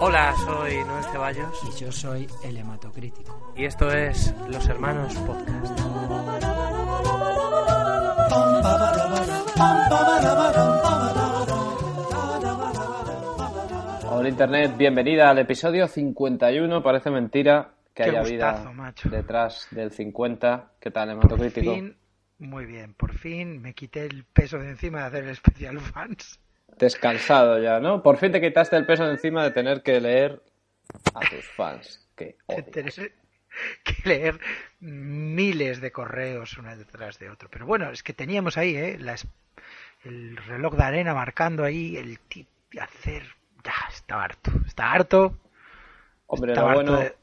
Hola, soy Noel Ceballos Y yo soy el hematocrítico. y esto es Los Hermanos Podcast. Hola Internet, bienvenida al episodio 51. Parece mentira que Qué haya gustazo, vida macho. detrás del 50. ¿Qué tal, hematocrítico? fin, muy bien, por fin me quité el peso de encima de hacer el especial fans. Descansado ya, ¿no? Por fin te quitaste el peso de encima de tener que leer a tus fans. Tener que leer miles de correos uno detrás de otro. Pero bueno, es que teníamos ahí, ¿eh? El reloj de arena marcando ahí el tip hacer... Ya, está harto, está harto. Hombre, lo estaba harto bueno, de-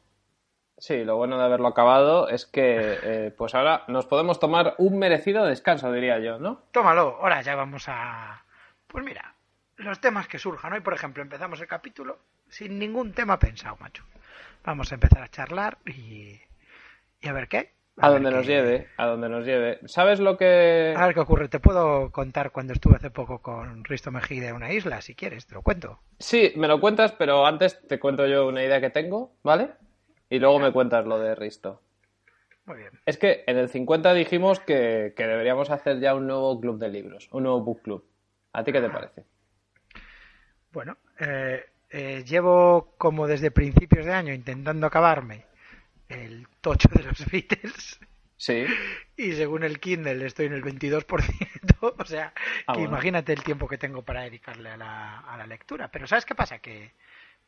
sí, lo bueno de haberlo acabado es que eh, pues ahora nos podemos tomar un merecido descanso, diría yo, ¿no? Tómalo, ahora ya vamos a... Pues mira, los temas que surjan. Hoy, por ejemplo, empezamos el capítulo sin ningún tema pensado, macho. Vamos a empezar a charlar y, y a ver qué. A donde nos lleve, a donde nos lleve. ¿Sabes lo que...? A ver qué ocurre. Te puedo contar cuando estuve hace poco con Risto Mejide en una isla, si quieres, te lo cuento. Sí, me lo cuentas, pero antes te cuento yo una idea que tengo, ¿vale? Y luego me cuentas lo de Risto. Muy bien. Es que en el 50 dijimos que, que deberíamos hacer ya un nuevo club de libros, un nuevo book club. ¿A ti qué te parece? Bueno, eh, eh, llevo como desde principios de año intentando acabarme el tocho de los Beatles. Sí. Y según el Kindle estoy en el 22%, o sea, Ah, que bueno. imagínate el tiempo que tengo para dedicarle a la, a la lectura. Pero ¿sabes qué pasa? Que,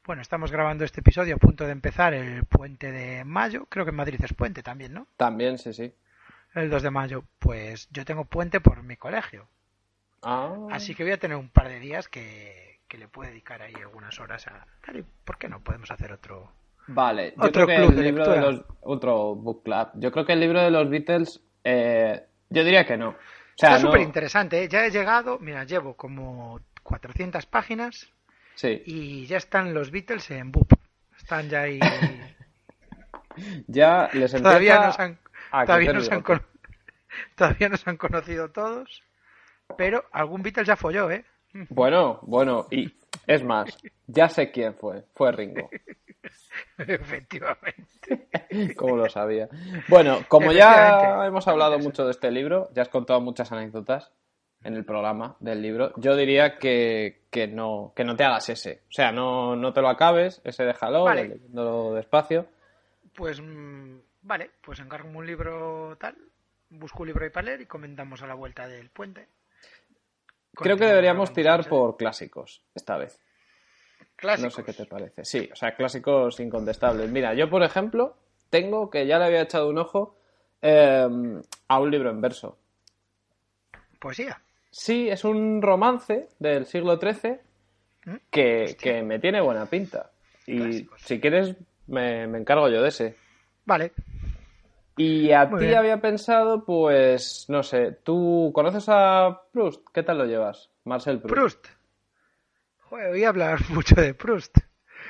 bueno, estamos grabando este episodio a punto de empezar el puente de mayo, creo que en Madrid es puente también, ¿no? También, sí, sí. El 2 de mayo, pues yo tengo puente por mi colegio. Ah, Así que voy a tener un par de días que, que le puedo dedicar ahí algunas horas a... Claro, ¿y ¿Por qué no podemos hacer otro? Vale. Yo Otro creo que club el de libro de los... Otro book club. Yo creo que el libro de los Beatles, eh, yo diría que no. O sea, Está no... súper interesante, ¿eh? Ya he llegado, mira, llevo como 400 páginas Sí. y ya están los Beatles en BUP. Están ya ahí. Ya les empieza todavía nos han, a todavía crecer nos han, cono- todavía nos han conocido todos. Pero algún Beatle ya folló, ¿eh? Bueno, bueno, y es más, ya sé quién fue. Fue Ringo. Efectivamente. Como lo sabía. Bueno, como ya hemos hablado mucho de este libro, ya has contado muchas anécdotas en el programa del libro, yo diría que, que no, que no te hagas ese. O sea, no, no te lo acabes, ese déjalo, Vale. leyéndolo despacio. Pues mm, vale, pues encargo un libro tal, busco un libro ahí para leer y comentamos a la vuelta del puente. Creo que deberíamos tirar por clásicos esta vez. clásicos. No sé qué te parece. Sí, o sea, clásicos incontestables. Mira, yo, por ejemplo, tengo que ya le había echado un ojo eh, a un libro en verso. Poesía. Sí, es un romance del siglo XIII ¿Mm? que, que me tiene buena pinta. Y Clásicos. si quieres, me, me encargo yo de ese. Vale. Y a ti había pensado, pues, no sé, ¿tú conoces a Proust? ¿Qué tal lo llevas? Marcel Proust. Proust. Joder, oí hablar mucho de Proust.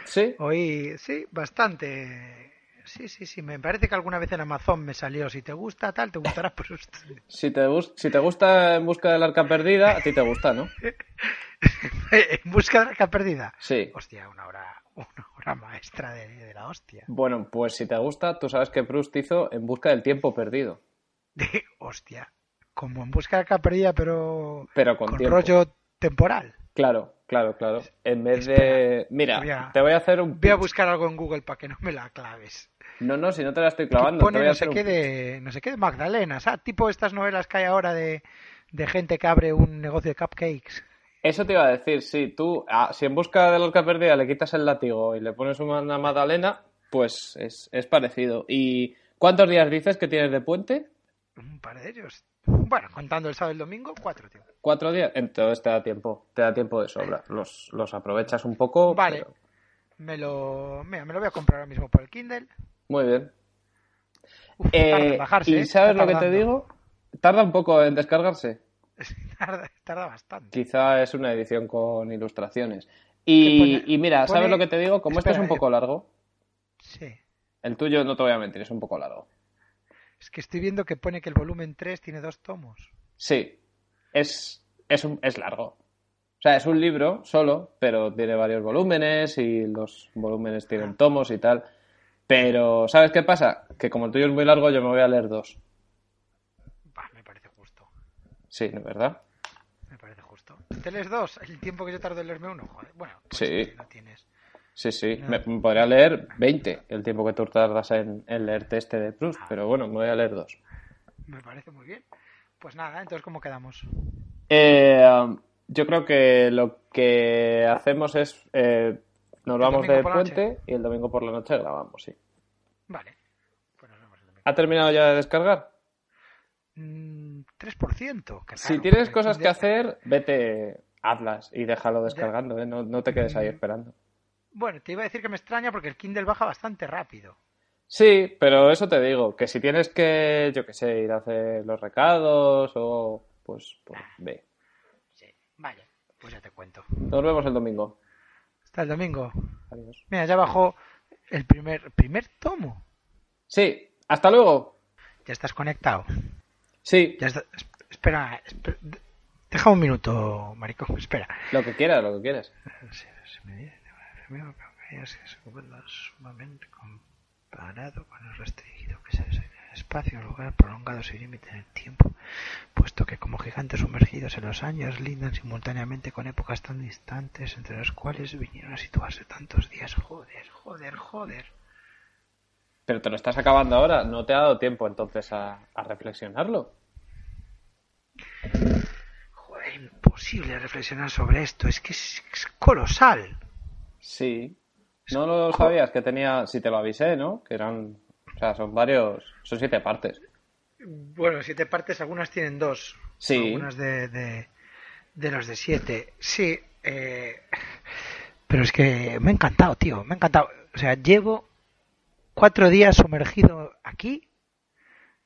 Sí, Oí, sí, bastante. Sí, sí, sí. Me parece que alguna vez en Amazon me salió. Si te gusta tal, te gustará Proust. si te, si te gusta En busca del arca perdida, a ti te gusta, ¿no? en busca de la arca perdida. Sí. Hostia, una hora, una hora maestra de, de la hostia. Bueno, pues si te gusta, tú sabes que Proust hizo En busca del tiempo perdido. De hostia. Como en busca de la perdida, pero Pero con, con rollo temporal. Claro, claro, claro. En vez de... Mira, voy a- te voy a hacer un... Voy a buscar algo en Google para que no me la claves. No, no, si no te la estoy clavando. te voy a no sé hacer qué un- de no sé qué de Magdalena, o sea, tipo estas novelas que hay ahora de, de gente que abre un negocio de cupcakes. Eso te iba a decir, sí, tú, ah, si en busca de la orca perdida le quitas el látigo y le pones una magdalena, pues es, es parecido. ¿Y cuántos días dices que tienes de puente? Un par de ellos. Bueno, contando el sábado y el domingo, cuatro, tío. ¿Cuatro días? Entonces te da tiempo, te da tiempo de sobra. Los, los aprovechas un poco. Vale. pero- Me lo, mira, me lo voy a comprar ahora mismo por el Kindle. Muy bien. Uf, Eh, bajarse, ¿Y ¿eh? sabes lo que te digo? Tarda un poco en descargarse. tarda, tarda bastante. Quizá es una edición con ilustraciones. ¿Qué Y, pone? y mira, ¿sabes lo que te digo? Como este es un poco largo, Sí. el tuyo no te voy a mentir, es un poco largo. Es que estoy viendo que pone que el volumen 3 tiene dos tomos. Sí, es, es, un- es largo. O sea, es un libro solo, pero tiene varios volúmenes y los volúmenes tienen tomos y tal. Pero, ¿sabes qué pasa? Que como el tuyo es muy largo, yo me voy a leer dos. Bah, me parece justo. Sí, ¿no es verdad? Me parece justo. ¿Te lees dos? El tiempo que yo tardo en leerme uno. Joder. Bueno, pues Sí. no tienes. Sí, sí. No. Me, me podría leer 20 el tiempo que tú tardas en, en leerte este de Proust, pero bueno, me voy a leer dos. Me parece muy bien. Pues nada, entonces, ¿cómo quedamos? Eh, um, yo creo que lo que hacemos es eh, nos El vamos de puente y el domingo por la noche grabamos, sí. Vale. Pues nos vemos el domingo. ¿Ha terminado ya de descargar? Mm, 3%. qué Si tienes cosas que hacer, vete, hazlas y déjalo descargando, ¿eh? no, no te quedes ahí esperando. Bueno, te iba a decir que me extraña porque el Kindle baja bastante rápido. Sí, pero eso te digo, que si tienes que, yo qué sé, ir a hacer los recados o pues, pues ve. Sí. Vale, pues ya te cuento. Nos vemos el domingo. Hasta el domingo. Adiós. Mira, ya bajó el primer, primer tomo. Sí, hasta luego. Ya estás conectado. Sí, Ya está- Espera, espera, deja un minuto, maricón. Espera. lo que quieras, lo que quieras. Se- se me sumamente comparado con el restringido que se el espacio, lugar prolongado sin límite en el tiempo, puesto que como gigantes sumergidos en los años lindan simultáneamente con épocas tan distantes entre las cuales vinieron a situarse tantos días. Joder, joder, joder. Pero te lo estás acabando ahora, no te ha dado tiempo entonces a, a reflexionarlo. Joder, imposible reflexionar sobre esto, es que es, es colosal. Sí. No lo sabías que tenía, si te lo avisé, ¿no? Que eran, o sea, son varios, son siete partes. Bueno, siete partes, algunas tienen dos. Sí. Algunas de, de, de los de siete. Sí. eh, pero es que me ha encantado, tío. Me ha encantado. O sea, llevo cuatro días sumergido aquí.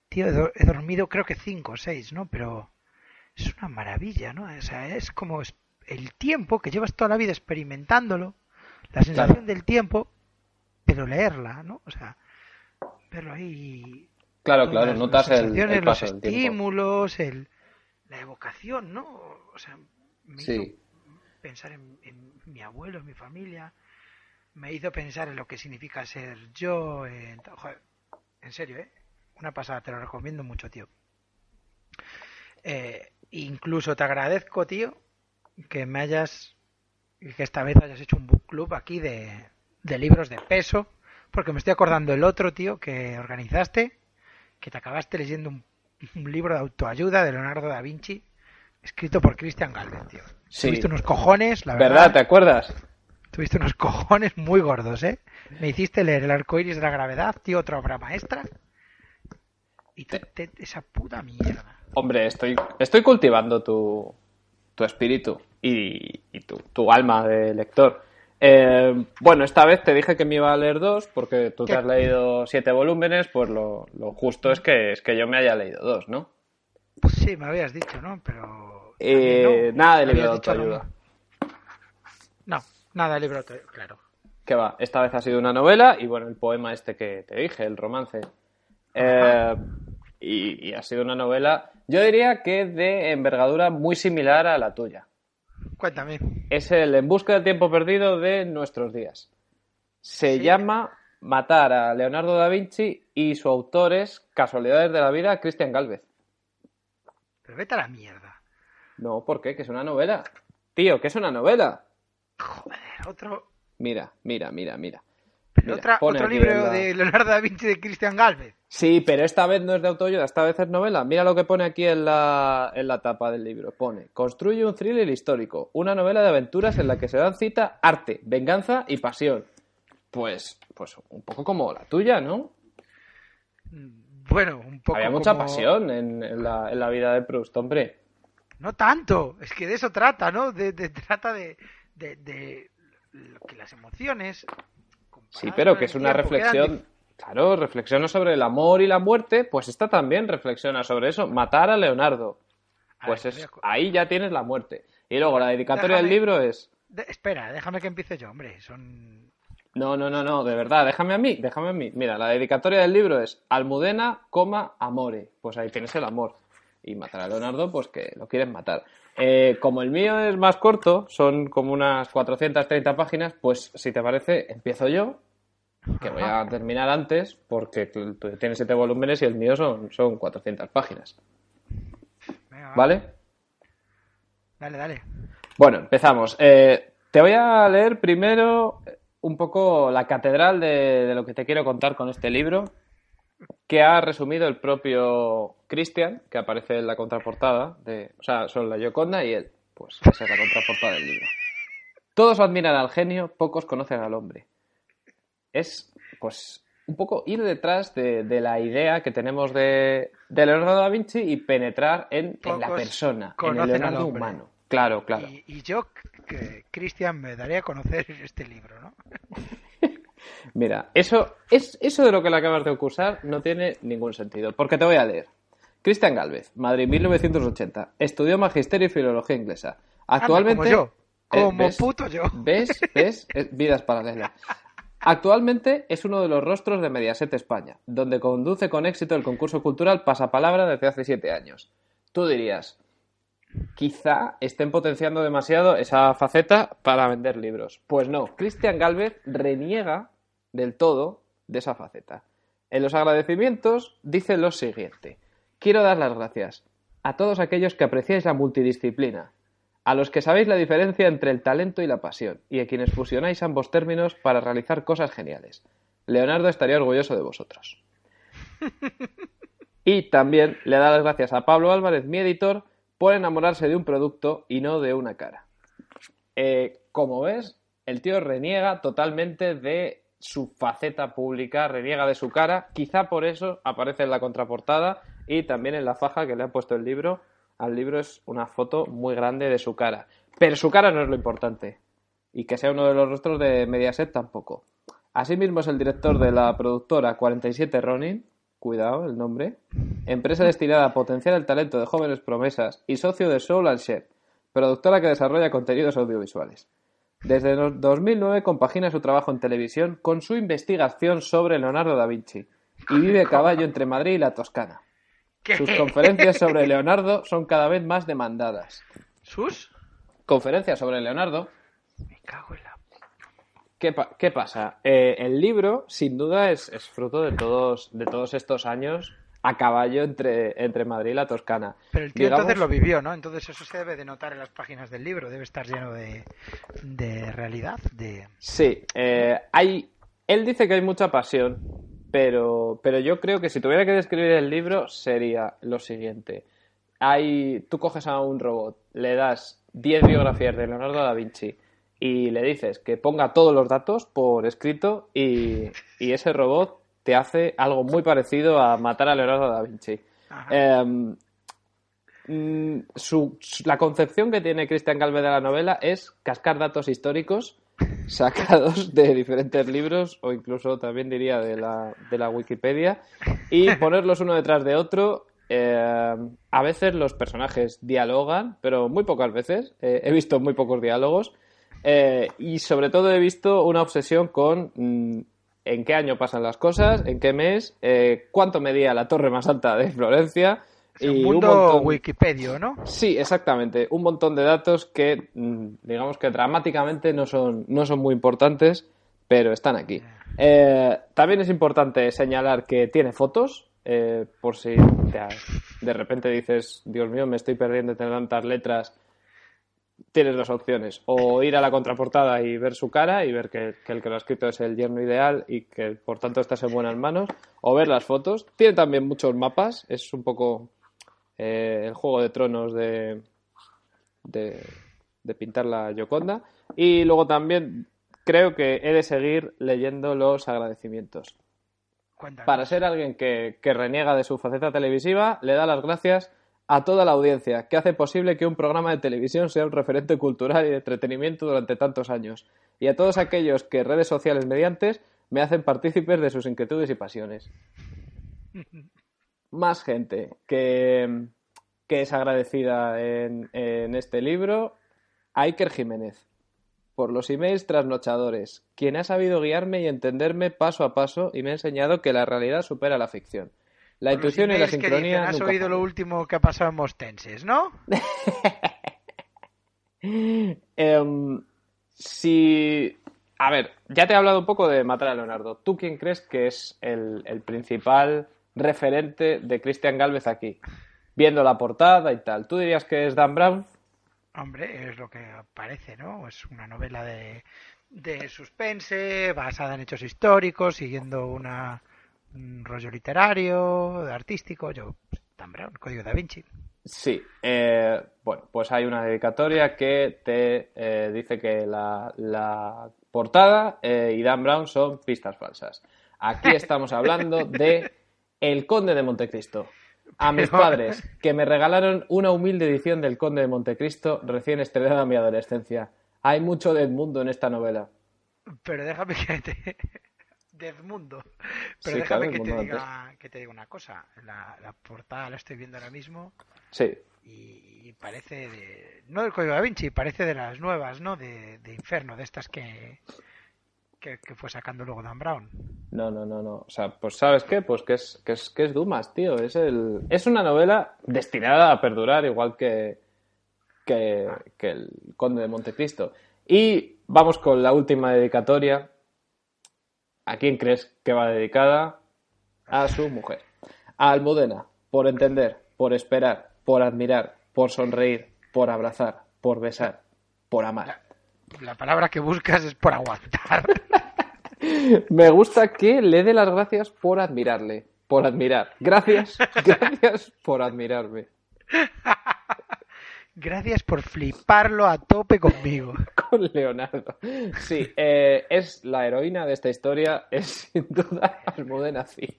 Tío, he, do- he dormido creo que cinco o seis, ¿no? Pero es una maravilla, ¿no? O sea, es como el tiempo que llevas toda la vida experimentándolo. La sensación Claro. del tiempo, pero leerla, ¿no? O sea, verlo ahí Claro, claro, las notas el, sensaciones, el paso los del estímulos, el, la evocación, ¿no? O sea, me Sí. hizo pensar en, en mi abuelo, en mi familia, me hizo pensar en lo que significa ser yo, en, joder, en serio, ¿eh? Una pasada, te lo recomiendo mucho, tío. Eh, incluso te agradezco, tío, que me hayas, que esta vez hayas hecho un book club aquí de, de libros de peso, porque me estoy acordando el otro, tío, que organizaste, que te acabaste leyendo un, un libro de autoayuda de Leonardo da Vinci, escrito por Christian Galvez, tío. Sí. Tuviste unos cojones, la ¿Verdad? verdad. ¿Te acuerdas? Tuviste unos cojones muy gordos, ¿eh? Me hiciste leer El arco iris de la gravedad, tío, otra obra maestra. Y te- esa puta mierda. Hombre, estoy, estoy cultivando tu, tu espíritu y, y tu, tu alma de lector. Eh, bueno, esta vez te dije que me iba a leer dos, porque tú te has leído siete volúmenes, pues lo, lo justo es que, es que yo me haya leído dos, ¿no? Pues sí, me habías dicho, ¿no? Pero. Eh, no. nada de libro de autoayuda. Nada de libro claro. Que va, esta vez ha sido una novela y bueno, el poema este que te dije, el romance. Eh, y, y ha sido una novela, yo diría que de envergadura muy similar a la tuya. Cuéntame. Es el En busca del tiempo perdido de nuestros días. Se Sí. llama Matar a Leonardo da Vinci y su autor es, casualidades de la vida, Christian Galvez. Pero vete a la mierda. No, ¿por qué? Que es una novela. Tío, que es una novela. Joder, otro. Mira, mira, mira, mira. Mira, Otra, pone otro libro la- de Leonardo da Vinci de Christian Galvez. Sí, pero esta vez no es de autoayuda, esta vez es novela. Mira lo que pone aquí en la, en la tapa del libro. Pone, construye un thriller histórico, una novela de aventuras en la que se dan cita arte, venganza y pasión. Pues, pues un poco como la tuya, ¿no? Bueno, un poco Había mucha como- pasión en, en la, en la vida de Proust, hombre. No tanto, es que de eso trata, ¿no? De, de- trata de, de, de lo que las emociones. Sí, pero que es una tiempo, quedan reflexión. Claro, reflexiona sobre el amor y la muerte, pues esta también reflexiona sobre eso. Matar a Leonardo. A Pues ver, es, ahí ya tienes la muerte. Y luego la dedicatoria del libro es. de- espera, déjame que empiece yo, hombre. Son. No, no, no, no, de verdad, déjame a mí, déjame a mí. Mira, la dedicatoria del libro es Almudena, coma, amore. Pues ahí tienes el amor. Y matar a Leonardo, pues que lo quieren matar. Eh, como el mío es más corto, son como unas 430 páginas, pues si te parece, empiezo yo, que voy a terminar antes, porque tú tienes 7 volúmenes y el mío son, son 400 páginas. Venga, va. ¿Vale? Dale, dale. Bueno, empezamos. Eh, te voy a leer primero un poco la catedral de, de lo que te quiero contar con este libro, que ha resumido el propio Christian, que aparece en la contraportada, de, o sea, son la Gioconda y él. Pues esa es la contraportada del libro. Todos admiran al genio, pocos conocen al hombre. Es, pues, un poco ir detrás de, de la idea que tenemos de, de Leonardo da Vinci y penetrar en, en la persona, en el Leonardo humano. Claro, claro. Y, y yo, que Cristian, me daría a conocer este libro, ¿no? Mira, eso, es, eso de lo que le acabas de acusar no tiene ningún sentido, porque te voy a leer. Cristian Galvez, Madrid 1980, estudió Magisterio y Filología Inglesa. Actualmente... Anda, como yo, Eh, como ¿ves? puto yo. ¿Ves? ¿Ves? Es- vidas paralelas. Actualmente es uno de los rostros de Mediaset España, donde conduce con éxito el concurso cultural Pasapalabra desde hace siete años. Tú dirías, quizá estén potenciando demasiado esa faceta para vender libros. Pues no, Cristian Galvez reniega del todo de esa faceta. En los agradecimientos dice lo siguiente. Quiero dar las gracias a todos aquellos que apreciáis la multidisciplina, a los que sabéis la diferencia entre el talento y la pasión, y a quienes fusionáis ambos términos para realizar cosas geniales. Leonardo estaría orgulloso de vosotros. Y también le da las gracias a Pablo Álvarez, mi editor, por enamorarse de un producto y no de una cara. Eh, como ves, el tío reniega totalmente de su faceta pública, reniega de su cara. Quizá por eso aparece en la contraportada y también en la faja que le han puesto el libro. Al libro es una foto muy grande de su cara. Pero su cara no es lo importante. Y que sea uno de los rostros de Mediaset tampoco. Asimismo es el director de la productora 47 Ronin, cuidado el nombre, empresa destinada a potenciar el talento de jóvenes promesas y socio de Soul and Share, productora que desarrolla contenidos audiovisuales. Desde no- 2009 compagina su trabajo en televisión con su investigación sobre Leonardo da Vinci y vive a caballo entre Madrid y la Toscana. ¿Qué? Sus conferencias sobre Leonardo son cada vez más demandadas. ¿Sus? Conferencias sobre Leonardo Me cago en la... ¿Qué, pa- qué pasa? Eh, el libro, sin duda, es, es fruto de todos, de todos estos años a caballo entre, entre Madrid y la Toscana. Pero el tío Digamos- entonces lo vivió, ¿no? Entonces eso se debe de notar en las páginas del libro. Debe estar lleno de, de realidad, de... Sí, eh, hay, él dice que hay mucha pasión, pero, pero yo creo que si tuviera que describir el libro sería lo siguiente. Hay, tú coges a un robot, le das 10 biografías de Leonardo da Vinci y le dices que ponga todos los datos por escrito y, y ese robot te hace algo muy parecido a matar a Leonardo da Vinci. Em, mm, su- su- la concepción que tiene Cristian Galvez de la novela es cascar datos históricos sacados de diferentes libros o incluso también diría de la, de la Wikipedia y ponerlos uno detrás de otro. Eh, a veces los personajes dialogan, pero muy pocas veces. Eh, he visto muy pocos diálogos. Eh, y sobre todo he visto una obsesión con mm, en qué año pasan las cosas, en qué mes, eh, cuánto medía la torre más alta de Florencia. Es un y mundo montón- Wikipedia, ¿no? Sí, exactamente. Un montón de datos que, mm, digamos que dramáticamente no son, no son muy importantes, pero están aquí. Eh, también es importante señalar que tiene fotos, eh, por si te- de repente dices, Dios mío, me estoy perdiendo entre tantas letras. Tienes dos opciones. O ir a la contraportada y ver su cara y ver que, que el que lo ha escrito es el yerno ideal y que por tanto estás en buenas manos. O ver las fotos. Tiene también muchos mapas. Es un poco eh, el juego de tronos de, de, de pintar la Yoconda. Y luego también creo que he de seguir leyendo los agradecimientos. Cuéntanos. Para ser alguien que, que reniega de su faceta televisiva, le da las gracias a toda la audiencia que hace posible que un programa de televisión sea un referente cultural y de entretenimiento durante tantos años, y a todos aquellos que redes sociales mediantes me hacen partícipes de sus inquietudes y pasiones. Más gente que, que es agradecida en, en este libro, Iker Jiménez, por los emails trasnochadores, quien ha sabido guiarme y entenderme paso a paso y me ha enseñado que la realidad supera la ficción. La intuición y la sincronía. dicen, Has nunca oído lo fallan". último que ha pasado en Mostenses, ¿no? Em, si. A ver, ya te he hablado un poco de matar a Leonardo. ¿Tú quién crees que es el, el principal referente de Christian Galvez aquí? Viendo la portada y tal. ¿Tú dirías que es Dan Brown? Hombre, es lo que parece, ¿no? Es una novela de, de suspense, basada en hechos históricos, siguiendo una, un rollo literario, artístico. Yo, Dan Brown, Código da Vinci. Sí. eh, bueno, pues hay una dedicatoria que te eh, dice que la, la portada eh, y Dan Brown son pistas falsas. Aquí estamos hablando de El Conde de Montecristo. A mis padres, que me regalaron una humilde edición del Conde de Montecristo recién estrenada en mi adolescencia. Hay mucho de Edmundo en esta novela. Pero déjame que te... de Edmundo. Pero Sí, déjame claro, que, te diga, que te diga una cosa. La, la portada la estoy viendo ahora mismo Sí, y, y parece de... No del Código da Vinci, parece de las nuevas, ¿no? De, de Inferno, de estas que, que, que fue sacando luego Dan Brown. No, no, no, no. O sea, pues ¿sabes qué? Pues que es, que es, que es Dumas, tío. Es, el... es una novela destinada a perdurar, igual que, que, que el Conde de Montecristo. Y vamos con la última dedicatoria. ¿A quién crees que va dedicada? A su mujer. A Almudena, por entender, por esperar, por admirar, por sonreír, por abrazar, por besar, por amar. La palabra que buscas es por aguantar. Me gusta que le dé las gracias por admirarle, por admirar. Gracias, gracias por admirarme. Gracias por fliparlo a tope conmigo. Con Leonardo. Sí, eh, es la heroína de esta historia, es sin duda Almudena Cid,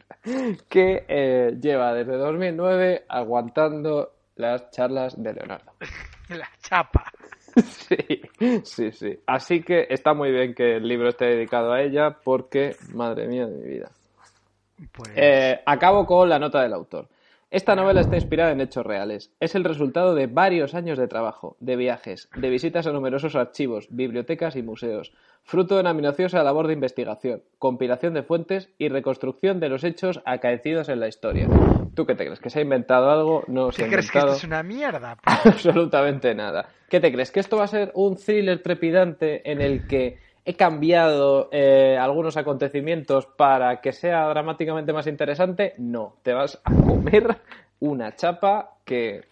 que eh, lleva desde 2009 aguantando las charlas de Leonardo. La chapa. Sí, sí, sí. Así que está muy bien que el libro esté dedicado a ella porque, madre mía de mi vida. Pues Eh, acabo con la nota del autor. Esta novela está inspirada en hechos reales. Es el resultado de varios años de trabajo, de viajes, de visitas a numerosos archivos, bibliotecas y museos, fruto de una minuciosa labor de investigación, compilación de fuentes y reconstrucción de los hechos acaecidos en la historia. ¿Tú qué te crees? ¿Que se ha inventado algo? No se ¿qué ha crees que esto es una mierda? absolutamente nada. ¿Qué te crees? ¿Que esto va a ser un thriller trepidante en el que he cambiado eh, algunos acontecimientos para que sea dramáticamente más interesante? No, te vas a comer una chapa que,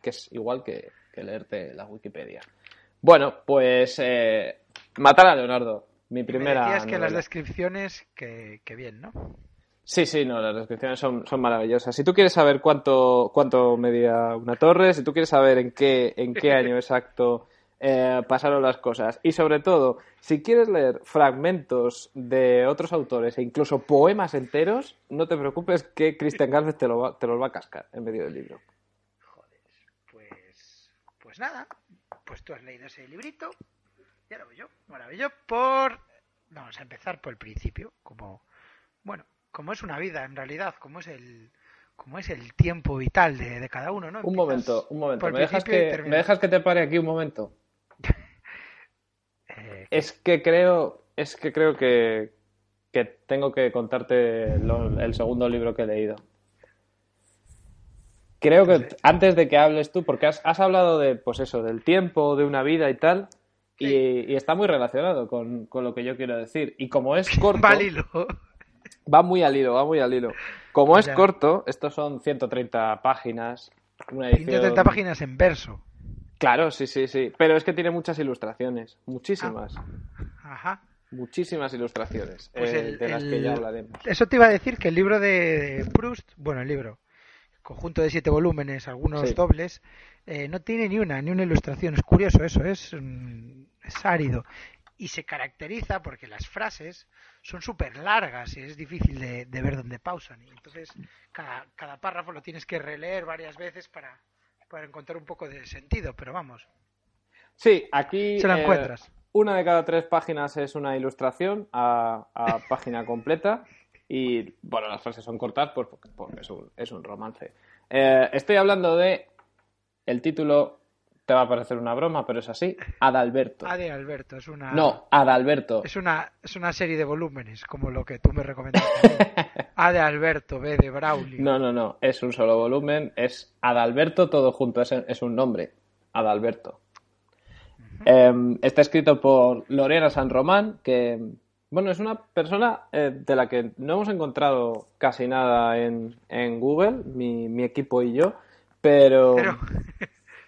que es igual que, que leerte la Wikipedia. Bueno, pues eh, matar a Leonardo, mi Me primera. decías que las descripciones, que, que bien, ¿no? Sí, sí, no, las descripciones son, son maravillosas. Si tú quieres saber cuánto, cuánto medía una torre, si tú quieres saber en qué, en qué año exacto eh, pasaron las cosas, y sobre todo, si quieres leer fragmentos de otros autores e incluso poemas enteros, no te preocupes que Christian Galvez te, lo va- te los va a cascar en medio del libro. Pues, pues nada, pues tú has leído ese librito, ya lo veo yo, maravilloso, por... Vamos a empezar por el principio, como, bueno, como es una vida en realidad, como es el, como es el tiempo vital de, de cada uno, ¿no? Un momento, un momento. ¿Me dejas, y que. ¿Me dejas que te pare aquí un momento? Es que creo, es que creo que, que tengo que contarte lo- el segundo libro que he leído. Creo que antes de que hables tú, porque has, has hablado de, pues eso, del tiempo, de una vida y tal, y, y está muy relacionado con, con lo que yo quiero decir. Y como es corto, va al hilo. va muy al hilo, va muy al hilo. Como es Ya. corto, estos son 130 páginas, una edición... 130 páginas en verso. Claro, sí, sí, sí. Pero es que tiene muchas ilustraciones. Muchísimas. Ajá. Muchísimas ilustraciones. Pues eh, el- de las que ya hablaremos. Eso te iba a decir que el libro de, Proust, bueno, el libro, conjunto de siete volúmenes, algunos Sí. dobles, eh, no tiene ni una, ni una ilustración. Es curioso eso, es, mm, es árido. Y se caracteriza porque las frases son súper largas y es difícil de, de ver dónde pausan. Y entonces cada, cada párrafo lo tienes que releer varias veces para, para encontrar un poco de sentido. Pero vamos, Sí, aquí. se la eh, encuentras. Una de cada tres páginas es una ilustración a, a página completa. Y bueno, las frases son cortas pues, porque, porque es, un, es un romance. Eh, estoy hablando de. El título te va a parecer una broma, pero es así: Adalberto. A de Alberto, es una... No, Adalberto. Es una, es una serie de volúmenes, como lo que tú me recomendaste. a mí. A de Alberto, B de Braulio. No, no, no. Es un solo volumen. Es Adalberto todo junto. Es, es un nombre. Adalberto. Eh, está escrito por Lorena San Román, que, bueno, es una persona eh, de la que no hemos encontrado casi nada en, en Google, mi, mi equipo y yo, pero...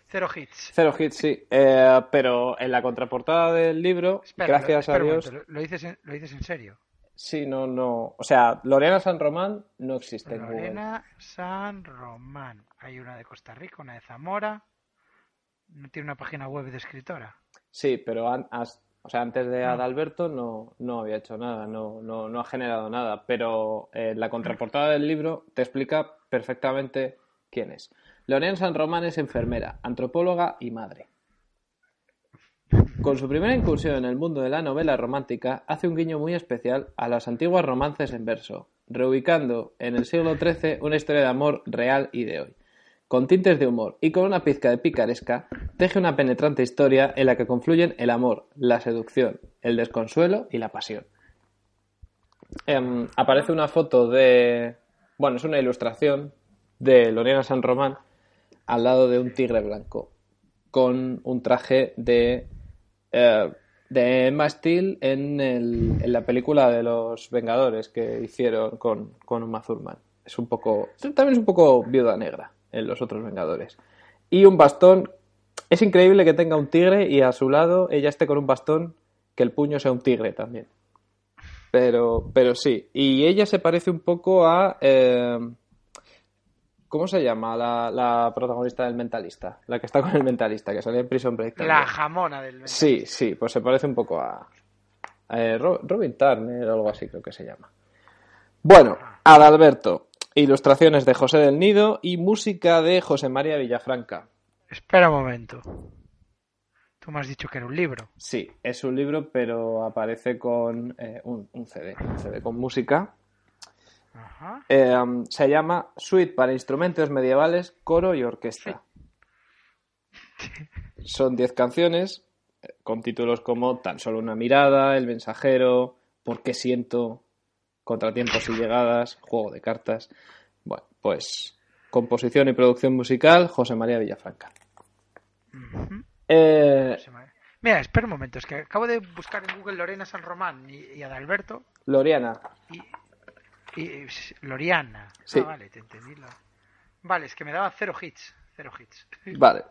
cero hits. Cero hits, sí. Eh, pero en la contraportada del libro, Espera, gracias lo, a Dios... momento, ¿lo, dices en, ¿Lo dices en serio? Sí, no, no... O sea, Lorena San Román no existe en Google. Lorena San Román. Hay una de Costa Rica, una de Zamora. No tiene una página web de escritora. Sí, pero an- as- o sea, antes de Adalberto no, no había hecho nada, no, no, no ha generado nada, pero eh, la contraportada del libro te explica perfectamente quién es. Lorena San Román es enfermera, antropóloga y madre. Con su primera incursión en el mundo de la novela romántica, hace un guiño muy especial a las antiguas romances en verso, reubicando en el siglo XIII una historia de amor real y de hoy. Con tintes de humor y con una pizca de picaresca, teje una penetrante historia en la que confluyen el amor, la seducción, el desconsuelo y la pasión. Em, aparece una foto de. Bueno, es una ilustración de Lorena San Román al lado de un tigre blanco con un traje de. eh, de Emma Steele en, la película de los Vengadores que hicieron con, con. Es un poco. También es un poco viuda negra en los otros Vengadores. Y un bastón. Es increíble que tenga un tigre y a su lado ella esté con un bastón que el puño sea un tigre también. Pero, pero sí. Y ella se parece un poco a. eh, ¿Cómo se llama la, la protagonista del mentalista? La que está con el mentalista, que salía en Prison Break. La jamona del Sí, sí, pues se parece un poco a. eh, Ro- Robin Turner o algo así, creo que se llama. Bueno, Adalberto. Ilustraciones de José del Nido y música de José María Villafranca. Espera un momento. Tú me has dicho que era un libro. Sí, es un libro, pero aparece con eh, un, un CD, un CD con música. Ajá. Eh, um, se llama Suite para instrumentos medievales, coro y orquesta. Son 10 canciones eh, con títulos como Tan solo una mirada, El mensajero, ¿Por qué siento? Contratiempos y llegadas, Juego de cartas. Bueno, pues composición y producción musical, José María Villafranca. Eh, Mira, espera un momento. Es que acabo de buscar en Google Lorena San Román y, y Adalberto Loriana, y, y- Loriana. Sí. Ah, vale, te entendí. lo- Vale, es que me daba cero hits. Cero hits. vale.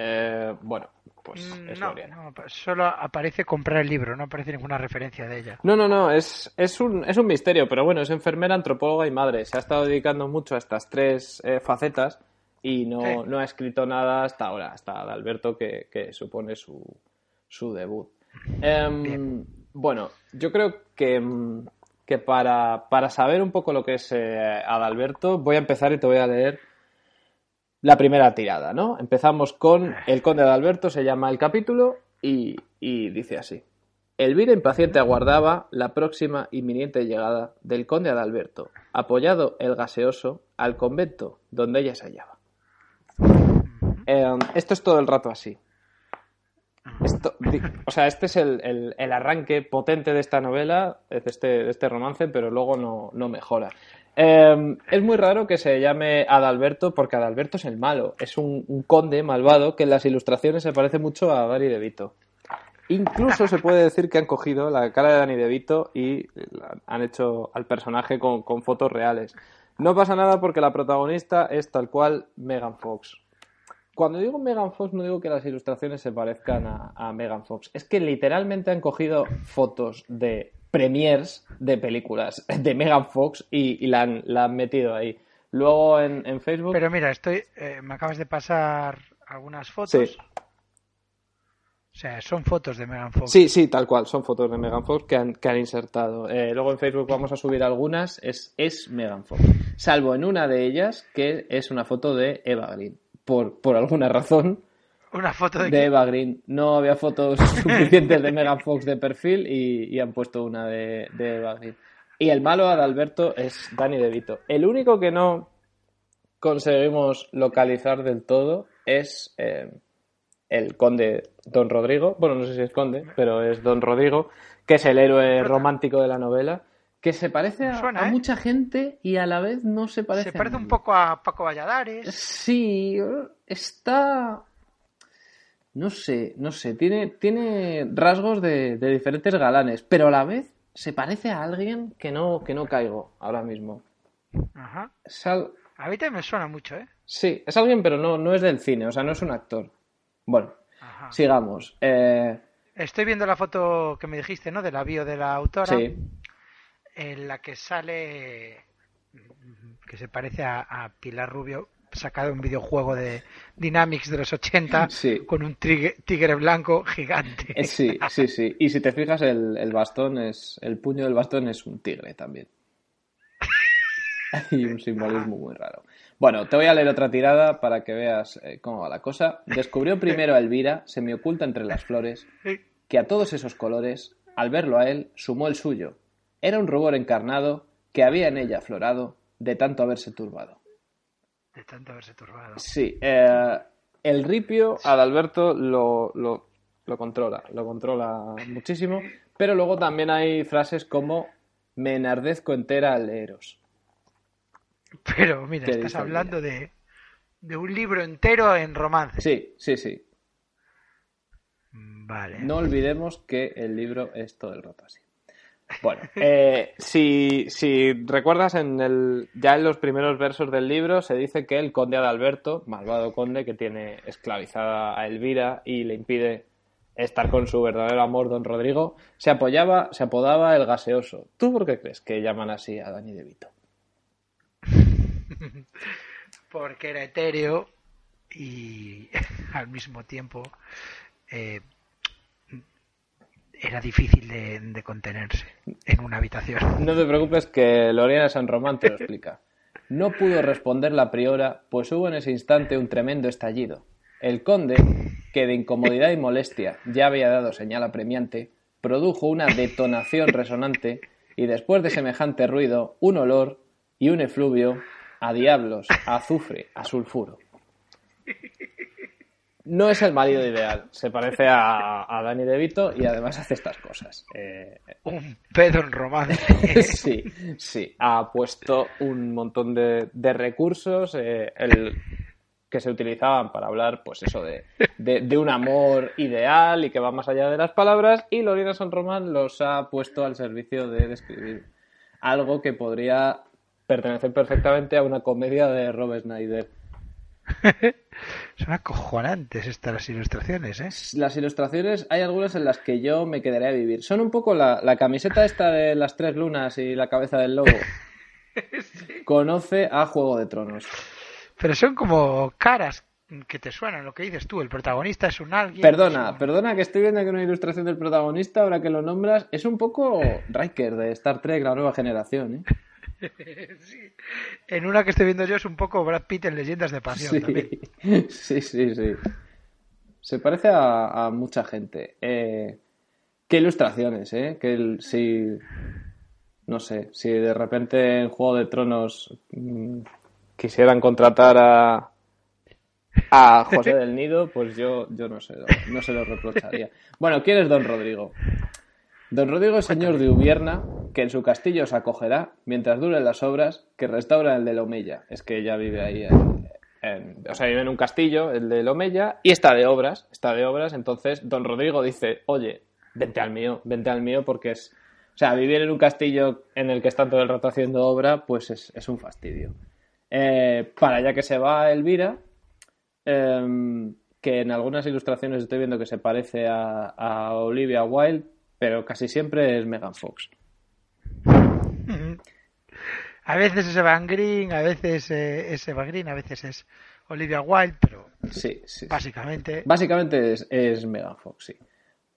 Eh, bueno, pues Mm, es no, Loriana. no, pa- solo aparece comprar el libro, no aparece ninguna referencia de ella. No, no, no, es, es, un, es un misterio, pero bueno, es enfermera, antropóloga y madre. Se ha estado dedicando mucho a estas tres eh, facetas y no, Sí. no ha escrito nada hasta ahora, hasta Alberto, que, que supone su, su debut. Em, bueno, yo creo que, mm, que para, para saber un poco lo que es eh, Adalberto, voy a empezar y te voy a leer la primera tirada, ¿no? Empezamos con El Conde de Alberto, se llama el capítulo y, y dice así. Elvira impaciente aguardaba la próxima inminente llegada del conde Adalberto, apoyado el gaseoso al convento donde ella se hallaba. Eh, esto es todo el rato así. O sea, este es el, el- arranque potente de esta novela, de este, de este romance, pero luego no, no mejora. Eh, es muy raro que se llame Adalberto porque Adalberto es el malo, es un, conde malvado que en las ilustraciones se parece mucho a Danny DeVito. Incluso se puede decir que han cogido la cara de Danny DeVito y han hecho al personaje con, con fotos reales. No pasa nada porque la protagonista es tal cual Megan Fox. Cuando digo Megan Fox no digo que las ilustraciones se parezcan a, a Megan Fox. Es que literalmente han cogido fotos de premiers de películas de Megan Fox y, y la, han, la, han, metido ahí. Luego en, en Facebook... Pero mira, estoy eh, me acabas de pasar algunas fotos. Sí. O sea, son fotos de Megan Fox. Sí, sí, tal cual, son fotos de Megan Fox que han, que han insertado. Eh, luego en Facebook vamos a subir algunas, es, es Megan Fox. Salvo en una de ellas, que es una foto de Eva Green. Por, por alguna razón. ¿Una foto de, de Eva Green. No había fotos suficientes de Megan Fox de perfil y, y han puesto una de, de, Eva Green. Y el malo Adalberto es Danny DeVito. El único que no conseguimos localizar del todo es eh, el conde Don Rodrigo. Bueno, no sé si es conde, pero es Don Rodrigo, que es el héroe romántico de la novela. Que se parece a, Suena, a ¿eh? mucha gente y a la vez no se parece. Se parece a un poco a Paco Valladares. Sí, está. No sé, no sé. Tiene, tiene rasgos de, de, diferentes galanes, pero a la vez se parece a alguien que no, que no caigo ahora mismo. Ajá. Al... A mí también me suena mucho, ¿eh? Sí, es alguien, pero no, no es del cine, o sea, no es un actor. Bueno, Ajá. sigamos. Eh... Estoy viendo la foto que me dijiste, ¿no? De la bio de la autora. Sí. En la que sale. que se parece a, a Pilar Rubio, sacado un videojuego de Dynamics de los 80 sí. con un tigre, tigre, blanco gigante. Eh, Sí, sí, sí. Y si te fijas, el, el, bastón es. El puño del bastón es un tigre también. Hay un simbolismo muy raro. Bueno, te voy a leer otra tirada para que veas eh, cómo va la cosa. Descubrió primero a Elvira, se me oculta entre las flores, que a todos esos colores, al verlo a él, sumó el suyo. Era un rubor encarnado que había en ella aflorado de tanto haberse turbado. De tanto haberse turbado. Sí, eh, el ripio Adalberto lo, lo, lo, controla, lo controla muchísimo, pero luego también hay frases como me enardezco entera al leeros. Pero mira, estás hablando de, de, un libro entero en romance. Sí, sí, sí. Vale. No olvidemos que el libro es todo el rato así. Bueno, eh, si, recuerdas, en el, ya en los primeros versos del libro se dice que el conde Adalberto, malvado conde que tiene esclavizada a Elvira y le impide estar con su verdadero amor, don Rodrigo, se apoyaba, se apodaba el gaseoso. ¿Tú por qué crees que llaman así a Dani De Vito? Porque era etéreo y al mismo tiempo eh, era difícil de, de, contenerse en una habitación. No te preocupes que Lorena San Román te lo explica. No pudo responder la priora, pues hubo en ese instante un tremendo estallido. El conde, que de incomodidad y molestia ya había dado señal apremiante, produjo una detonación resonante y después de semejante ruido, un olor y un efluvio a diablos, a azufre, a sulfuro. No es el marido ideal, se parece a, a Dani De Vito y además hace estas cosas. Eh, un pedo en romance. sí, sí, ha puesto un montón de, de recursos eh, el, que se utilizaban para hablar, pues eso, de, de, de, un amor ideal y que va más allá de las palabras y Lorena San Román los ha puesto al servicio de describir algo que podría pertenecer perfectamente a una comedia de Rob Snyder. Son acojonantes estas las ilustraciones, ¿eh? Las ilustraciones, hay algunas en las que yo me quedaré a vivir. Son un poco la, la camiseta esta de las tres lunas y la cabeza del lobo. sí. Conoce a Juego de Tronos. Pero son como caras que te suenan lo que dices tú. El protagonista es un alguien. Perdona, un... perdona que estoy viendo que una ilustración del protagonista, ahora que lo nombras, es un poco Riker de Star Trek, la nueva generación, ¿eh? sí. En una que estoy viendo yo es un poco Brad Pitt en Leyendas de Pasión sí. también. Sí, sí, sí. Se parece a, a mucha gente. Eh, qué ilustraciones, ¿eh? Que el, si... No sé, si de repente en Juego de Tronos mmm, quisieran contratar a, a José del Nido, pues yo, yo no, se lo, no se lo reprocharía. Bueno, ¿quién es Don Rodrigo? Don Rodrigo es señor de Ubierna, que en su castillo se acogerá mientras duren las obras que restauran el de Lomella. Es que ella vive ahí, en, o sea, vive en un castillo, el de Lomella, y está de obras, está de obras. Entonces, don Rodrigo dice, oye, vente al mío, vente al mío, porque es, o sea, vivir en un castillo en el que están todo el rato haciendo obra, pues es, es un fastidio. Eh, para allá que se va Elvira, em, que en algunas ilustraciones estoy viendo que se parece a Olivia Wilde, pero casi siempre es Megan Fox. A veces es Evan Green, a veces eh, es Eva Green, a veces es Olivia Wilde, pero Sí, sí. sí. básicamente Básicamente es, es Megan Fox, sí.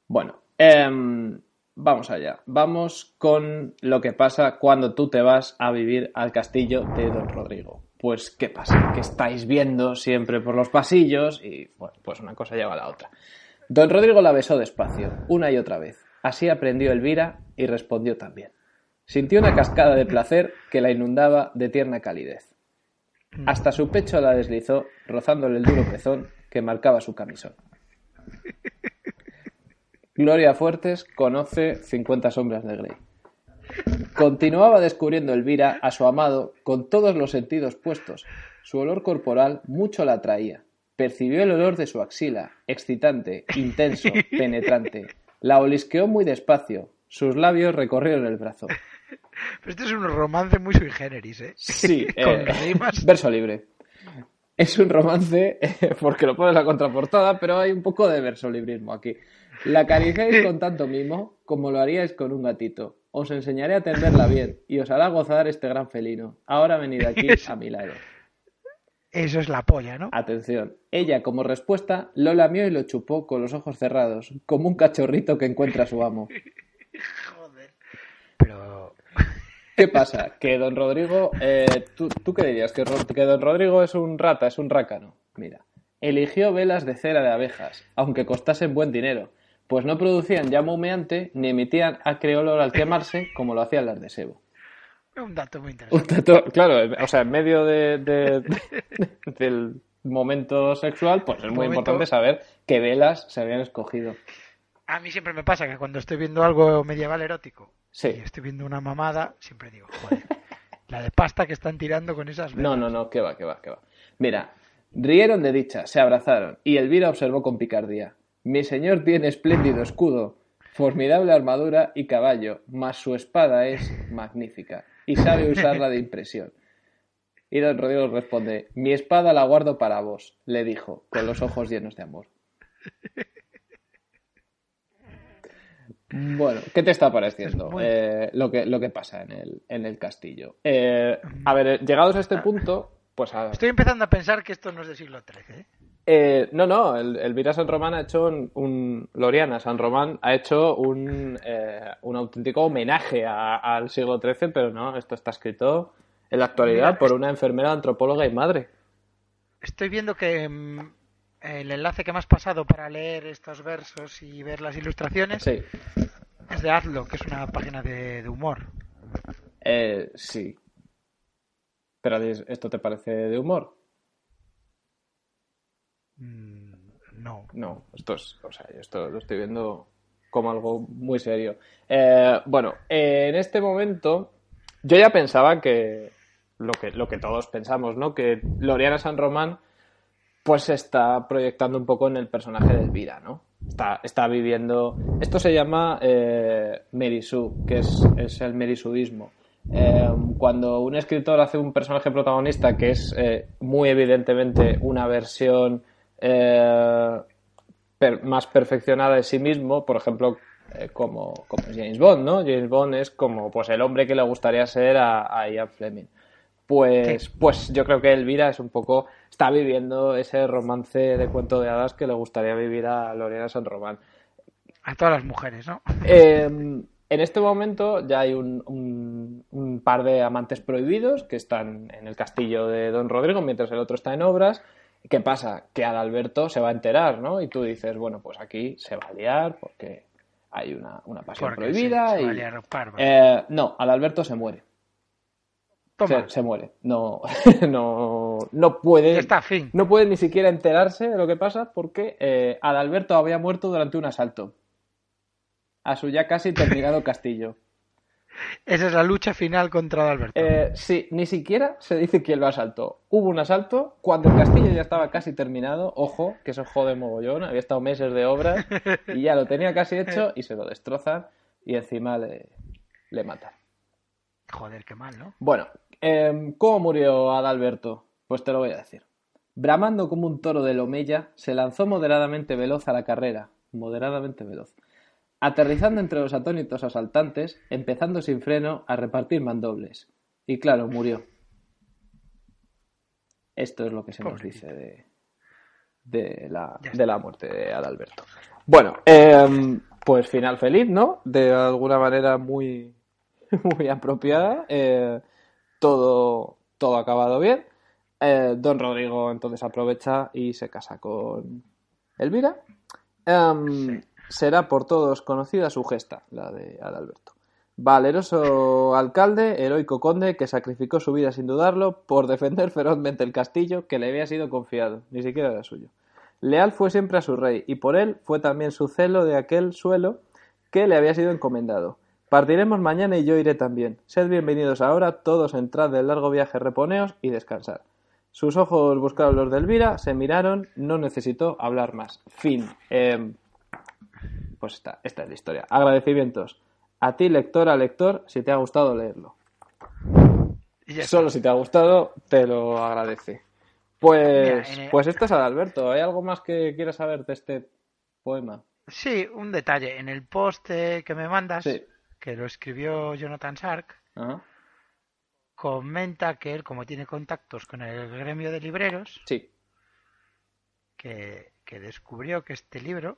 Bueno, em, vamos allá. Vamos con lo que pasa cuando tú te vas a vivir al castillo de Don Rodrigo. Pues, ¿qué pasa? Que estáis viendo siempre por los pasillos y, bueno, pues una cosa lleva a la otra. Don Rodrigo la besó despacio, una y otra vez. Así aprendió Elvira y respondió también. Sintió una cascada de placer que la inundaba de tierna calidez. Hasta su pecho la deslizó, rozándole el duro pezón que marcaba su camisón. Gloria Fuertes conoce 50 sombras de Grey. Continuaba descubriendo Elvira a su amado con todos los sentidos puestos. Su olor corporal mucho la atraía. Percibió el olor de su axila, excitante, intenso, penetrante. La olisqueó muy despacio. Sus labios recorrieron el brazo. Pero este es un romance muy sui generis, ¿eh? Sí, Con eh, rimas. verso libre. Es un romance, eh, porque lo pones la contraportada, pero hay un poco de verso librismo aquí. La acariciáis con tanto mimo como lo haríais con un gatito. Os enseñaré a tenderla bien y os hará gozar este gran felino. Ahora venid aquí a mi lado. Eso es la polla, ¿no? Atención. Ella, como respuesta, lo lamió y lo chupó con los ojos cerrados, como un cachorrito que encuentra a su amo. Joder. Pero ¿Qué pasa? Que don Rodrigo, eh, ¿tú, tú qué dirías? ¿Que, don Rodrigo es un rata, es un rácano. Mira, eligió velas de cera de abejas, aunque costasen buen dinero, pues no producían llama humeante ni emitían acre olor al quemarse como lo hacían las de sebo. un dato muy Un interesante. dato- claro, o sea, en medio de, de- de- del momento sexual, pues es muy Momento. importante saber qué velas se habían escogido. A mí siempre me pasa que cuando estoy viendo algo medieval erótico Sí. y estoy viendo una mamada, siempre digo, joder, la de pasta que están tirando con esas No, no, no, que va, que va, que va. Mira, rieron de dicha, se abrazaron, y Elvira observó con picardía. Mi señor tiene espléndido escudo, formidable armadura y caballo, mas su espada es magnífica, y sabe usarla de impresión. Y don Rodrigo responde, mi espada la guardo para vos, le dijo, con los ojos llenos de amor. Bueno, ¿qué te está pareciendo eh, lo, que, lo que pasa en el, en el castillo? Eh, a ver, llegados a este punto, pues a, Estoy empezando a pensar que esto no es del siglo XIII. ¿eh? eh, no, no, el, Elvira San Román ha hecho un, un- Loriana San Román ha hecho un, eh, un auténtico homenaje a- al siglo XIII, pero no, esto está escrito en la actualidad Mira, por una enfermera antropóloga y madre. Estoy viendo que mm, el enlace que me has pasado para leer estos versos y ver las ilustraciones Sí, es de Hazlo, que es una página de, de humor. eh, sí. Pero ¿esto te parece de humor? Mm, no. No, esto es, o sea, yo esto lo estoy viendo como algo muy serio. Eh, bueno, eh, en este momento yo ya pensaba que lo que, lo que todos pensamos, ¿no? Que Loriana San Román pues se está proyectando un poco en el personaje de Elvira, ¿no? Está, está viviendo... Esto se llama eh, Merisú, que es, es el merisudismo. Eh, cuando un escritor hace un personaje protagonista que es eh, muy evidentemente una versión eh, más perfeccionada de sí mismo, por ejemplo, como, como es James Bond, ¿no? James Bond es como pues el hombre que le gustaría ser a, a Ian Fleming. Pues, pues yo creo que Elvira es un poco, está viviendo ese romance de cuento de hadas que le gustaría vivir a Lorena San Román. A todas las mujeres, ¿no? Eh, en este momento ya hay un, un- un par de amantes prohibidos que están en el castillo de Don Rodrigo mientras el otro está en obras. ¿Qué pasa? Que Adalberto se va a enterar, ¿no? Y tú dices, bueno, pues aquí se va a liar porque hay una, una pasión Porque prohibida. se- y... va a liar. Eh, no, Adalberto se muere. Se, se muere. No, no, no puede. ya está, fin. No puede ni siquiera enterarse de lo que pasa porque eh, Adalberto había muerto durante un asalto a su ya casi terminado castillo. Esa es la lucha final contra Alberto. Eh, sí, ni siquiera se dice quién lo asaltó. Hubo un asalto cuando el castillo ya estaba casi terminado. Ojo, que eso jode mogollón. Había estado meses de obras y ya lo tenía casi hecho y se lo destrozan y encima le, le matan. Joder, qué mal, ¿no? Bueno, em, ¿cómo murió Adalberto? Pues te lo voy a decir. Bramando como un toro de lomella, se lanzó moderadamente veloz a la carrera, moderadamente veloz, aterrizando entre los atónitos asaltantes, empezando sin freno a repartir mandobles. Y claro, murió. Esto es lo que se nos dice de, de, la, de la muerte de Adalberto. Bueno, em, pues final feliz, ¿no? De alguna manera muy, muy apropiada. eh, todo, todo ha acabado bien. Eh, don Rodrigo entonces aprovecha y se casa con Elvira. Em, Será por todos conocida su gesta, la de Adalberto. Valeroso alcalde, heroico conde que sacrificó su vida sin dudarlo por defender ferozmente el castillo que le había sido confiado, ni siquiera era suyo. Leal fue siempre a su rey y por él fue también su celo de aquel suelo que le había sido encomendado. Partiremos mañana y yo iré también. Sed bienvenidos ahora, todos entrad del largo viaje, reponeos y descansad. Sus ojos buscaron los de Elvira, se miraron, no necesitó hablar más. Fin. Em, pues esta, esta es la historia. Agradecimientos. A ti, lectora, lector, si te ha gustado leerlo. Solo si te ha gustado, te lo agradece. Pues, Mira, el- pues esto es Adalberto. ¿Hay algo más que quieras saber de este poema? Sí, un detalle. En el post eh, que me mandas, Sí. Que lo escribió Jonathan Sark, Ajá. comenta que él, como tiene contactos con el gremio de libreros, Sí. que, que descubrió que este libro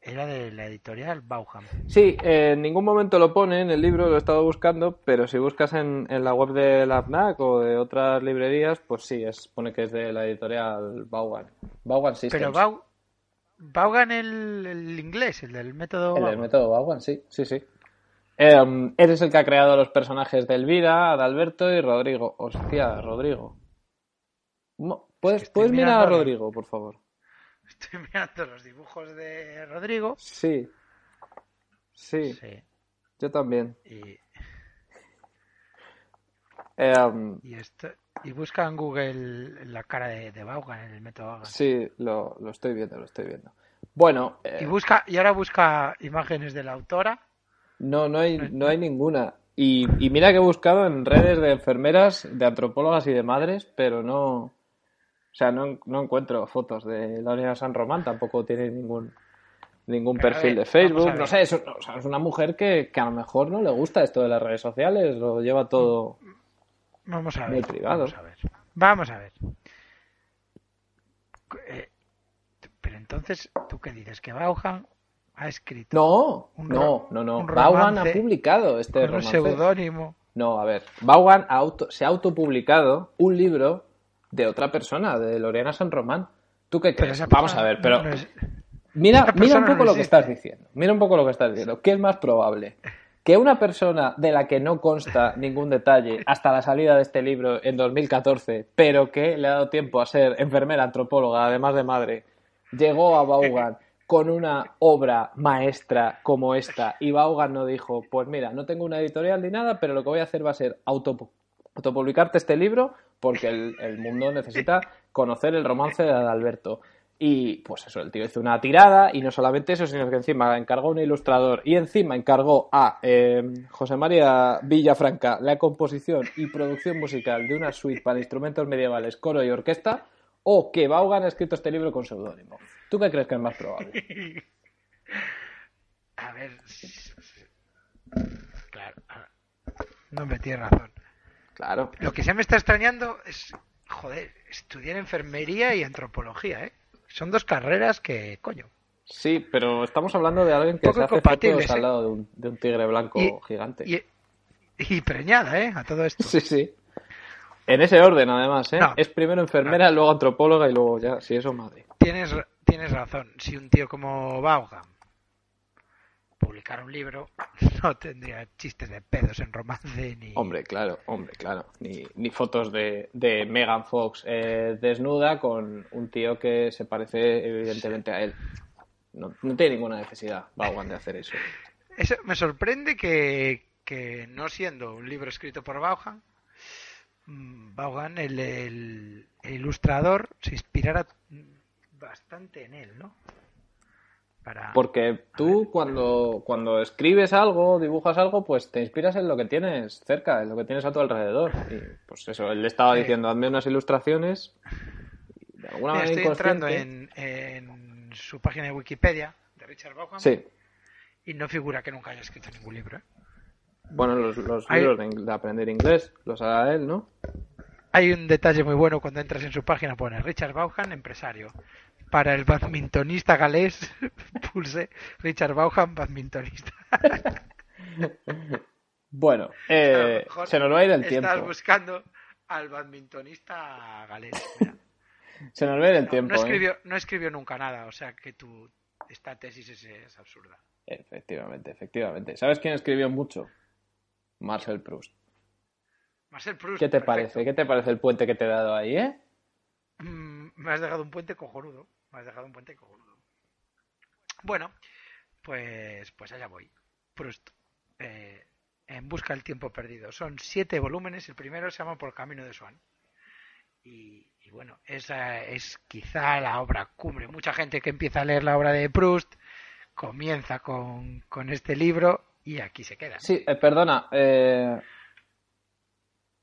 era de la editorial Bauham. Sí, eh, en ningún momento lo pone en el libro, lo he estado buscando, pero si buscas en, en la web de la FNAC o de otras librerías, pues sí, es, pone que es de la editorial Vaughan. Vaughan Systems. Pero Bau, Vaughan el, el inglés, el del método El del método Vaughan, sí, sí, sí. Eh, eres el que ha creado los personajes de Elvira, Adalberto y Rodrigo. Hostia, Rodrigo. ¿Puedes, ¿puedes mirar a Rodrigo, por favor? Estoy mirando los dibujos de Rodrigo. Sí. Sí, Sí. yo también. Y, Eh, y, esto, y busca en Google la cara de, de Vaughan en el método Vaughan. sí, lo, lo estoy viendo, lo estoy viendo. Bueno, eh, Y busca y ahora busca imágenes de la autora. No, no hay, no hay ninguna. Y, y mira que he buscado en redes de enfermeras, de antropólogas y de madres, pero no. O sea, no, no encuentro fotos de la Unidad San Román, tampoco tiene ningún ningún Pero perfil ver, de Facebook. No sé, es, un- o sea, es una mujer que, que a lo mejor no le gusta esto de las redes sociales, lo lleva todo. Vamos a Muy ver. privado. Vamos a ver. Vamos a ver. Eh, pero entonces, ¿tú qué dices? ¿Que Vaughan ha escrito No, Un no, no, no. Vaughan ha publicado este con un seudónimo? No, a ver. Vaughan ha auto- se ha autopublicado un libro de otra persona, de Lorena San Román. ¿Tú qué crees? Vamos a ver, pero no es- mira, mira un poco no lo que estás diciendo. Mira un poco lo que estás diciendo. ¿Qué es más probable? Que una persona de la que no consta ningún detalle hasta la salida de este libro en 2014, pero que le ha dado tiempo a ser enfermera, antropóloga, además de madre, llegó a Vaughan con una obra maestra como esta y Vaughan no dijo, pues mira, no tengo una editorial ni nada, pero lo que voy a hacer va a ser autopu- autopublicarte este libro porque el, mundo necesita conocer el romance de Adalberto. Y pues eso, el tío hizo una tirada y no solamente eso, sino que encima encargó un ilustrador y encima encargó a eh, José María Villafranca la composición y producción musical de una suite para instrumentos medievales, coro y orquesta, o que Vaughan ha escrito este libro con seudónimo. ¿Tú qué crees que es más probable? A ver. Claro. No me tiene razón. Claro. Lo que se me está extrañando es, joder, estudiar enfermería y antropología, ¿eh? Son dos carreras que, coño. Sí, pero estamos hablando de alguien que Poco se hace compatibles, fotos al ¿eh? lado de un, de un tigre blanco Y- gigante. Y, y preñada, ¿eh? A todo esto. Sí, sí. En ese orden, además, ¿eh? No. Es primero enfermera, luego antropóloga y luego ya, si eso, madre. Tienes, tienes razón. Si un tío como Vaughan publicara un libro, no tendría chistes de pedos en romance ni. Hombre, claro, hombre, claro. Ni, ni fotos de, de Megan Fox eh, desnuda con un tío que se parece evidentemente a él. No, no tiene ninguna necesidad, Vaughan, de hacer eso. Eso me sorprende que, que no siendo un libro escrito por Vaughan, mm, Vaughan, el, el- el ilustrador, se inspirara bastante en él, ¿no? Para... Porque tú cuando, cuando escribes algo, dibujas algo, pues te inspiras en lo que tienes cerca, en lo que tienes a tu alrededor. Y pues eso, él le estaba Sí. diciendo, hazme unas ilustraciones de alguna Mira, manera estoy entrando en, en su página de Wikipedia de Richard Vaughan Sí, y no figura que nunca haya escrito ningún libro. ¿eh? bueno, los, los Hay- libros de aprender inglés los hará él, ¿no? Hay un detalle muy bueno cuando entras en su página, pone Richard Vaughan, empresario. Para el badmintonista galés, pulse Richard Vaughan, badmintonista. Bueno, eh, se nos va a ir el Estás tiempo. buscando al badmintonista galés. Mira. Se nos va a ir el No, tiempo. no ¿eh? escribió, no escribió nunca nada, o sea que tu, esta tesis es, es absurda. Efectivamente, efectivamente. ¿Sabes quién escribió mucho? Marcel Proust. Marcel Proust. ¿Qué te perfecto. parece? ¿Qué te parece el puente que te he dado ahí, eh? Mm, Me has dejado un puente cojonudo. Me has dejado un puente cojonudo. Bueno, pues, pues allá voy. Proust. eh, en busca del tiempo perdido. Son siete volúmenes. El primero se llama Por Camino de Swan. Y, y bueno, esa es quizá la obra cumbre. Mucha gente que empieza a leer la obra de Proust comienza con, con este libro y aquí se queda. Sí, eh, perdona. eh,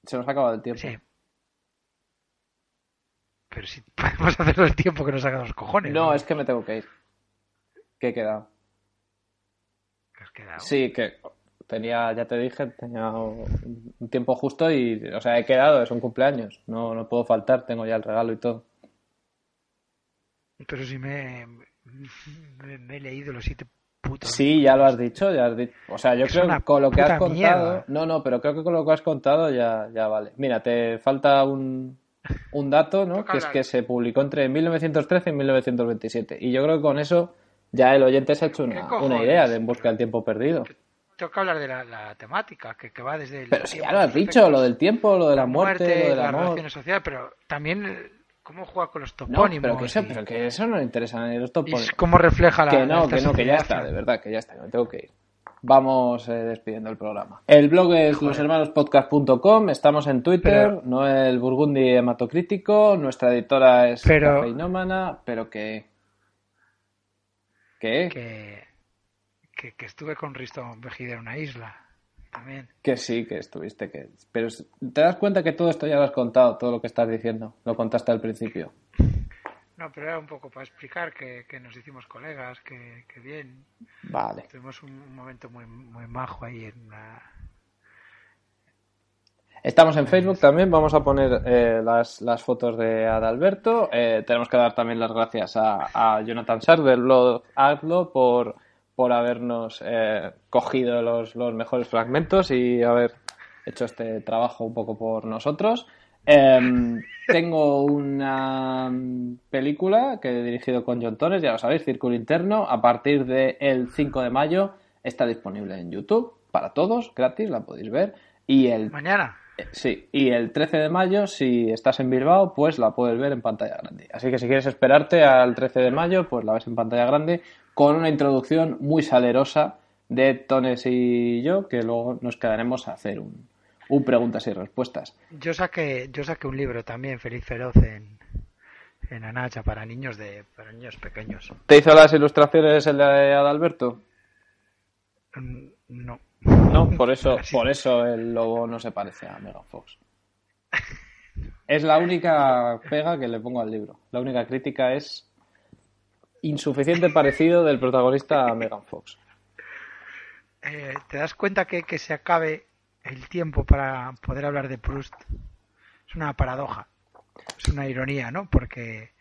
Se nos ha acabado el tiempo. Sí. Pero si podemos hacerlo el tiempo que nos haga los cojones. No, es que me tengo que ir. Que he quedado. Que has quedado. Sí, que tenía, ya te dije, tenía un tiempo justo y, o sea, he quedado, es un cumpleaños. No, no puedo faltar, tengo ya el regalo y todo. Pero si me, me, me he leído los siete putos. Sí, ya lo has dicho, ya has dicho. O sea, yo Es creo que con lo que has contado. No, no, pero creo que con lo que has contado ya, ya vale. Mira, te falta un, un dato, ¿no? Que es que se publicó entre 1913 y 1927. Y yo creo que con eso ya el oyente se ha hecho ¿Qué una, una idea de En busca del tiempo perdido. Tengo que hablar de la, la temática, que, que va desde el. Pero si ya lo has dicho, lo del tiempo, lo de la muerte, lo del las amor. relaciones sociales, pero también cómo juega con los No, topónimos. pero que, eso, y- pero que eso no le interesa ni los topónimos. cómo refleja la. Que no, que no, que ya está, de verdad, que ya está, me tengo que ir. Vamos eh, despidiendo el programa. El blog es loshermanospodcast.com, estamos en Twitter, Pero- Noel Burgundi hematocrítico, nuestra editora es Pero- cafeinómana, pero que... ¿Qué? Que, que, que estuve con Risto Mejide en una isla. También. Que sí, que estuviste, que... Pero te das cuenta que todo esto ya lo has contado, todo lo que estás diciendo, lo contaste al principio. No, pero era un poco para explicar que, que nos hicimos colegas, que, que bien. Vale. Tuvimos un, un momento muy, muy majo ahí en una. Estamos en Facebook también, vamos a poner eh, las, las fotos de Adalberto. Eh, tenemos que dar también las gracias a, a Jonathan Sar del blog Hazlo por, por habernos eh, cogido los, los mejores fragmentos y haber hecho este trabajo un poco por nosotros. Em, tengo una película que he dirigido con John Torres, ya lo sabéis, Círculo Interno. A partir del 5 de mayo está disponible en YouTube para todos, gratis, la podéis ver. Y el Mañana. eh, Sí, y el 13 de mayo, si estás en Bilbao, pues la puedes ver en pantalla grande. Así que si quieres esperarte al 13 de mayo, pues la ves en pantalla grande con una introducción muy salerosa de Tones y yo, que luego nos quedaremos a hacer un, un preguntas y respuestas. Yo saqué, yo saqué un libro también, Feliz Feroz, en, en Anacha, para niños de para niños pequeños. ¿Te hizo las ilustraciones el de Adalberto? Mm, No. No, por eso, Así. por eso el lobo no se parece a Megan Fox. Es la única pega que le pongo al libro. La única crítica es insuficiente parecido del protagonista a Megan Fox. Eh, ¿Te das cuenta que, que se acabe el tiempo para poder hablar de Proust? Es una paradoja. Es una ironía, ¿no? Porque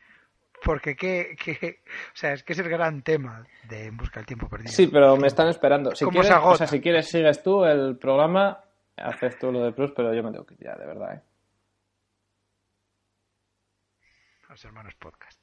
porque qué, qué- o sea, es que es el gran tema de En busca del tiempo perdido. Sí, pero me están esperando. Si ¿Cómo quieres, se o sea, si quieres sigues tú el programa, haces tú lo de Plus, pero yo me tengo que ir ya, de verdad. ¿eh? Los hermanos podcast.